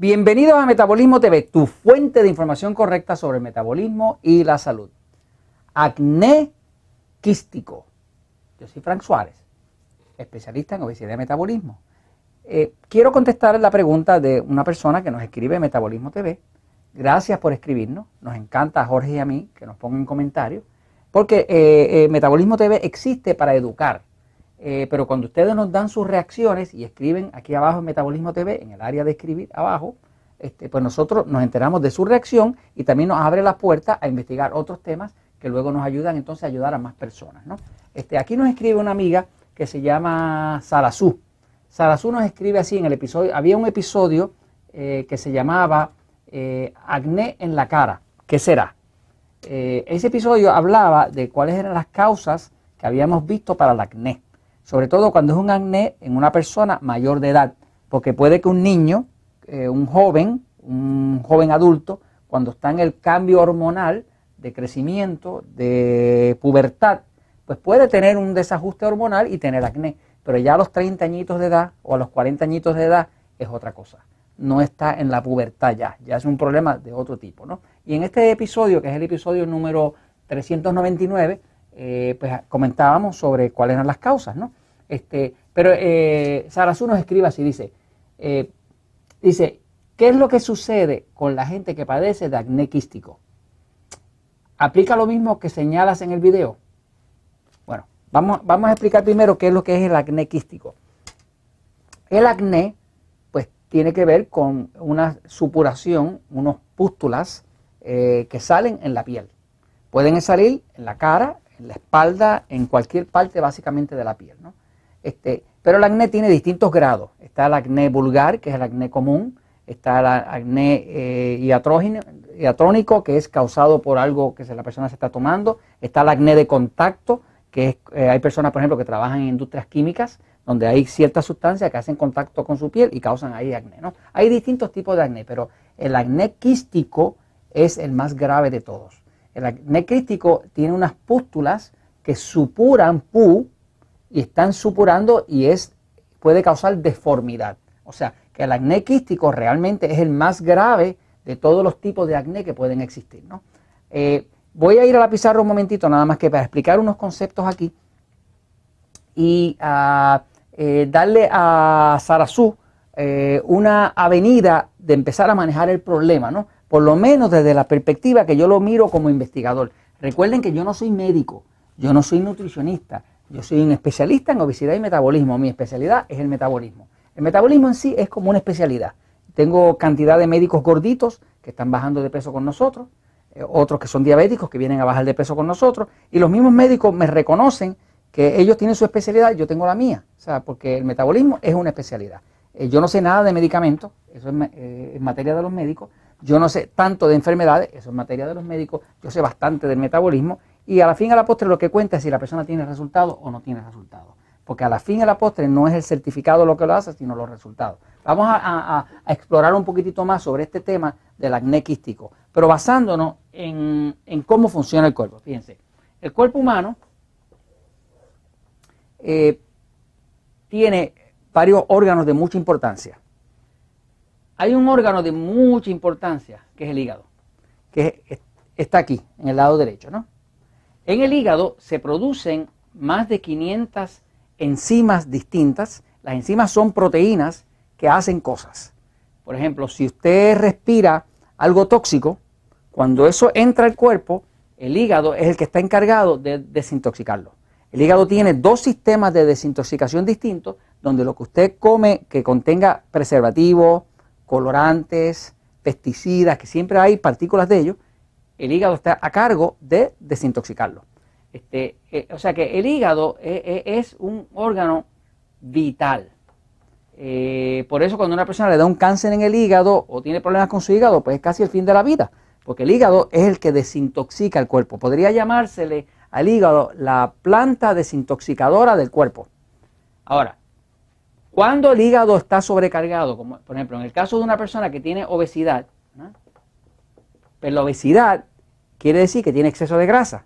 Bienvenidos a Metabolismo TV, tu fuente de información correcta sobre el metabolismo y la salud. Acné quístico. Yo soy Frank Suárez, especialista en obesidad y metabolismo. Eh, quiero contestar la pregunta de una persona que nos escribe Metabolismo TV. Gracias por escribirnos. Nos encanta a Jorge y a mí que nos pongan comentarios. Porque eh, eh, Metabolismo TV existe para educar. Eh, pero cuando ustedes nos dan sus reacciones y escriben aquí abajo en Metabolismo TV, en el área de escribir abajo, este, pues nosotros nos enteramos de su reacción y también nos abre la puerta a investigar otros temas que luego nos ayudan entonces a ayudar a más personas. ¿no? Este, aquí nos escribe una amiga que se llama Sarazú. Sarazú nos escribe así en el episodio, había un episodio eh, que se llamaba eh, Acné en la cara. ¿Qué será? ese episodio hablaba de cuáles eran las causas que habíamos visto para el acné sobre todo cuando es un acné en una persona mayor de edad, porque puede que un niño, eh, un joven, un joven adulto, cuando está en el cambio hormonal de crecimiento, de pubertad, pues puede tener un desajuste hormonal y tener acné, pero ya a los 30 añitos de edad o a los 40 añitos de edad es otra cosa. No está en la pubertad ya, ya es un problema de otro tipo, ¿no? Y en este episodio, que es el episodio número 399, eh, pues comentábamos sobre cuáles eran las causas, ¿no? Este, pero eh, nos escribe así, dice, eh, dice, ¿qué es lo que sucede con la gente que padece de acné quístico? ¿Aplica lo mismo que señalas en el video? Bueno, vamos, vamos a explicar primero qué es lo que es el acné quístico. El acné, pues, tiene que ver con una supuración, unos pústulas eh, que salen en la piel. Pueden salir en la cara, en la espalda, en cualquier parte básicamente de la piel. ¿no? Este, pero el acné tiene distintos grados. Está el acné vulgar, que es el acné común. Está el acné eh, iatrónico, que es causado por algo que la persona se está tomando. Está el acné de contacto, que es, eh, hay personas, por ejemplo, que trabajan en industrias químicas, donde hay ciertas sustancias que hacen contacto con su piel y causan ahí acné. ¿no? Hay distintos tipos de acné, pero el acné quístico es el más grave de todos. El acné quístico tiene unas pústulas que supuran pu y están supurando y es, puede causar deformidad. O sea, que el acné quístico realmente es el más grave de todos los tipos de acné que pueden existir. ¿no? Eh, voy a ir a la pizarra un momentito, nada más que para explicar unos conceptos aquí y ah, eh, darle a Sarazú eh, una avenida de empezar a manejar el problema, ¿no? Por lo menos desde la perspectiva que yo lo miro como investigador. Recuerden que yo no soy médico, yo no soy nutricionista, yo soy un especialista en obesidad y metabolismo. Mi especialidad es el metabolismo. El metabolismo en sí es como una especialidad. Tengo cantidad de médicos gorditos que están bajando de peso con nosotros, eh, otros que son diabéticos que vienen a bajar de peso con nosotros, y los mismos médicos me reconocen que ellos tienen su especialidad, yo tengo la mía, o sea, porque el metabolismo es una especialidad. Eh, yo no sé nada de medicamentos, eso es eh, en materia de los médicos, yo no sé tanto de enfermedades, eso es materia de los médicos, yo sé bastante del metabolismo y a la fin a la postre lo que cuenta es si la persona tiene resultado o no tiene resultado. Porque a la fin a la postre no es el certificado lo que lo hace, sino los resultados. Vamos a, explorar un poquitito más sobre este tema del acné quístico, pero basándonos en, cómo funciona el cuerpo. Fíjense, el cuerpo humano eh, tiene varios órganos de mucha importancia. Hay un órgano de mucha importancia, que es el hígado, que está aquí, en el lado derecho, ¿no? En el hígado se producen más de 500 enzimas distintas. Las enzimas son proteínas que hacen cosas. Por ejemplo, si usted respira algo tóxico, cuando eso entra al cuerpo, el hígado es el que está encargado de desintoxicarlo. El hígado tiene dos sistemas de desintoxicación distintos, donde lo que usted come que contenga preservativos, colorantes, pesticidas, que siempre hay partículas de ellos, el hígado está a cargo de desintoxicarlo. Este, eh, o sea que el hígado eh, eh, es un órgano vital. por eso cuando una persona le da un cáncer en el hígado o tiene problemas con su hígado, pues es casi el fin de la vida, porque el hígado es el que desintoxica el cuerpo. Podría llamársele al hígado la planta desintoxicadora del cuerpo. Ahora, cuando el hígado está sobrecargado, como por ejemplo en el caso de una persona que tiene obesidad, pero la obesidad quiere decir que tiene exceso de grasa.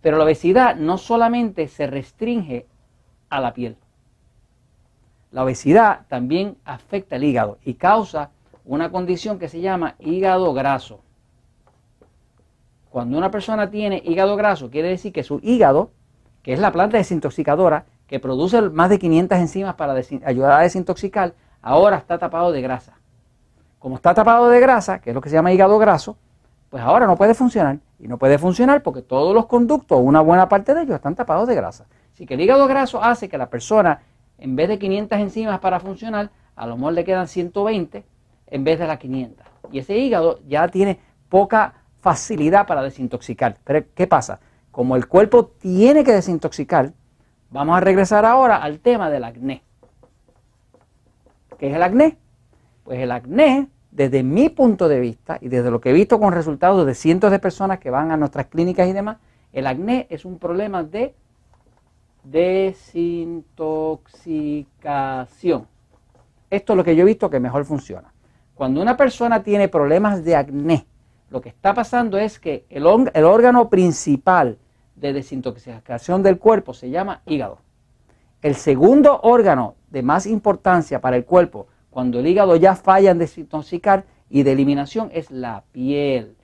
Pero la obesidad no solamente se restringe a la piel. La obesidad también afecta el hígado y causa una condición que se llama hígado graso. Cuando una persona tiene hígado graso, quiere decir que su hígado, que es la planta desintoxicadora, que produce más de 500 enzimas para ayudar a desintoxicar, ahora está tapado de grasa. Como está tapado de grasa, que es lo que se llama hígado graso, pues ahora no puede funcionar. Y no puede funcionar porque todos los conductos, una buena parte de ellos, están tapados de grasa. Así que el hígado graso hace que la persona, en vez de 500 enzimas para funcionar, a lo mejor le quedan 120 en vez de las 500. Y ese hígado ya tiene poca facilidad para desintoxicar. Pero ¿qué pasa? Como el cuerpo tiene que desintoxicar, vamos a regresar ahora al tema del acné. ¿Qué es el acné? Pues el acné, desde mi punto de vista y desde lo que he visto con resultados de cientos de personas que van a nuestras clínicas y demás, el acné es un problema de desintoxicación. Esto es lo que yo he visto que mejor funciona. Cuando una persona tiene problemas de acné, lo que está pasando es que el, órgano principal de desintoxicación del cuerpo se llama hígado. El segundo órgano de más importancia para el cuerpo, cuando el hígado ya falla en desintoxicar y de eliminación, es la piel.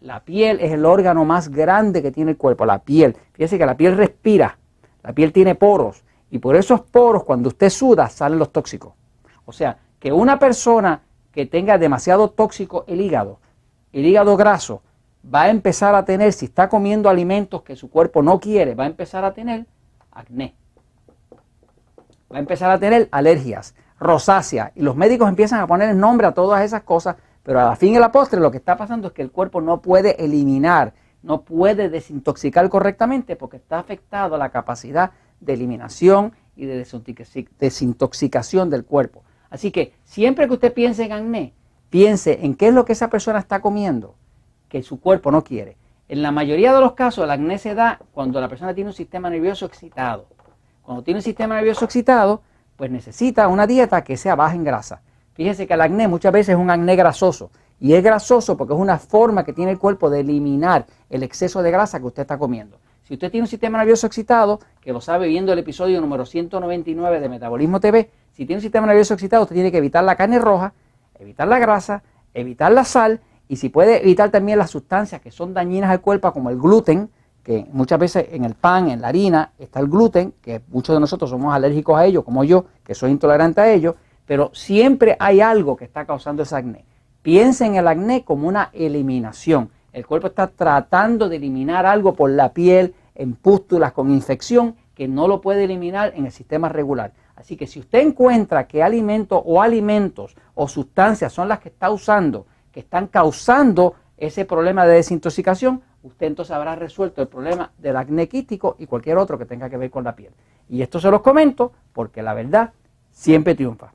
La piel es el órgano más grande que tiene el cuerpo, la piel. Fíjese que la piel respira, la piel tiene poros y por esos poros cuando usted suda salen los tóxicos. O sea, que una persona que tenga demasiado tóxico el hígado, el hígado graso, va a empezar a tener, si está comiendo alimentos que su cuerpo no quiere, va a empezar a tener acné. Va a empezar a tener alergias, rosácea. Y los médicos empiezan a poner nombre a todas esas cosas, pero a la fin y a la postre lo que está pasando es que el cuerpo no puede eliminar, no puede desintoxicar correctamente porque está afectado la capacidad de eliminación y de desintoxicación del cuerpo. Así que siempre que usted piense en acné, piense en qué es lo que esa persona está comiendo que su cuerpo no quiere. En la mayoría de los casos el acné se da cuando la persona tiene un sistema nervioso excitado. Cuando tiene un sistema nervioso excitado, pues necesita una dieta que sea baja en grasa. Fíjese que el acné muchas veces es un acné grasoso. Y es grasoso porque es una forma que tiene el cuerpo de eliminar el exceso de grasa que usted está comiendo. Si usted tiene un sistema nervioso excitado, que lo sabe viendo el episodio número 199 de Metabolismo TV, si tiene un sistema nervioso excitado, usted tiene que evitar la carne roja, evitar la grasa, evitar la sal y si puede evitar también las sustancias que son dañinas al cuerpo, como el gluten, que muchas veces en el pan, en la harina, está el gluten, que muchos de nosotros somos alérgicos a ello, como yo, que soy intolerante a ello, pero siempre hay algo que está causando ese acné. Piensa en el acné como una eliminación. El cuerpo está tratando de eliminar algo por la piel, en pústulas, con infección, que no lo puede eliminar en el sistema regular. Así que si usted encuentra que alimentos o alimentos o sustancias son las que está usando, que están causando ese problema de desintoxicación, usted entonces habrá resuelto el problema del acné quístico y cualquier otro que tenga que ver con la piel. Y esto se los comento porque la verdad siempre triunfa.